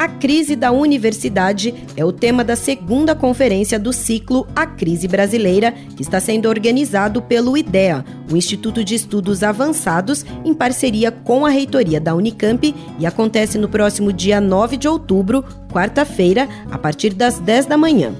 A crise da universidade é o tema da segunda conferência do ciclo A Crise Brasileira, que está sendo organizado pelo IDEA, o Instituto de Estudos Avançados, em parceria com a reitoria da Unicamp, e acontece no próximo dia 9 de outubro, quarta-feira, a partir das 10 da manhã.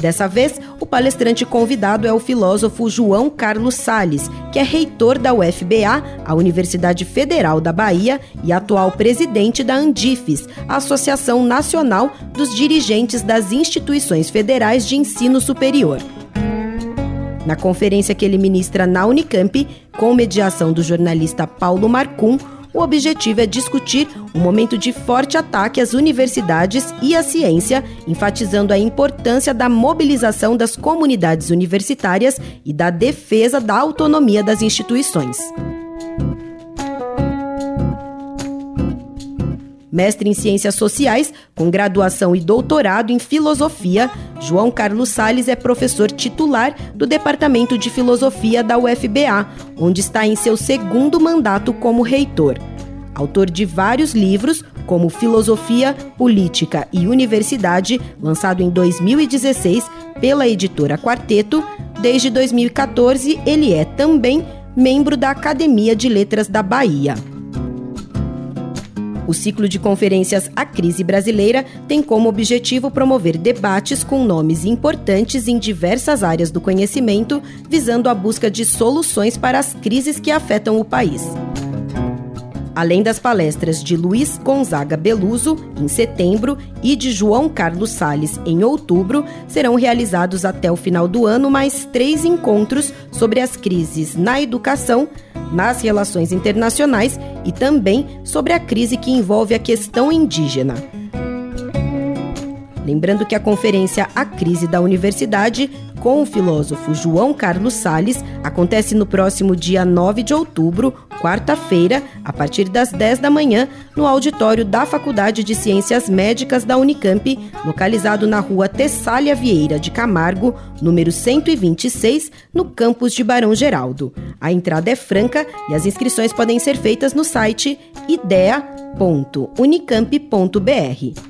Dessa vez, o palestrante convidado é o filósofo João Carlos Sales, que é reitor da UFBA, a Universidade Federal da Bahia, e atual presidente da Andifes, a Associação Nacional dos Dirigentes das Instituições Federais de Ensino Superior. Na conferência que ele ministra na Unicamp, com mediação do jornalista Paulo Marcum, o objetivo é discutir um momento de forte ataque às universidades e à ciência, enfatizando a importância da mobilização das comunidades universitárias e da defesa da autonomia das instituições. mestre em Ciências Sociais, com graduação e doutorado em Filosofia, João Carlos Sales é professor titular do Departamento de Filosofia da UFBA, onde está em seu segundo mandato como reitor. Autor de vários livros, como Filosofia, Política e Universidade, lançado em 2016 pela editora Quarteto, desde 2014 ele é também membro da Academia de Letras da Bahia. O ciclo de conferências A Crise Brasileira tem como objetivo promover debates com nomes importantes em diversas áreas do conhecimento, visando a busca de soluções para as crises que afetam o país. Além das palestras de Luiz Gonzaga Beluso, em setembro, e de João Carlos Sales, em outubro, serão realizados até o final do ano mais três encontros sobre as crises na educação, nas relações internacionais e também sobre a crise que envolve a questão indígena. Lembrando que a conferência A Crise da Universidade, com o filósofo João Carlos Sales, acontece no próximo dia 9 de outubro, quarta-feira, a partir das 10 da manhã, no auditório da Faculdade de Ciências Médicas da Unicamp, localizado na rua Tessália Vieira de Camargo, número 126, no campus de Barão Geraldo. A entrada é franca e as inscrições podem ser feitas no site idea.unicamp.br.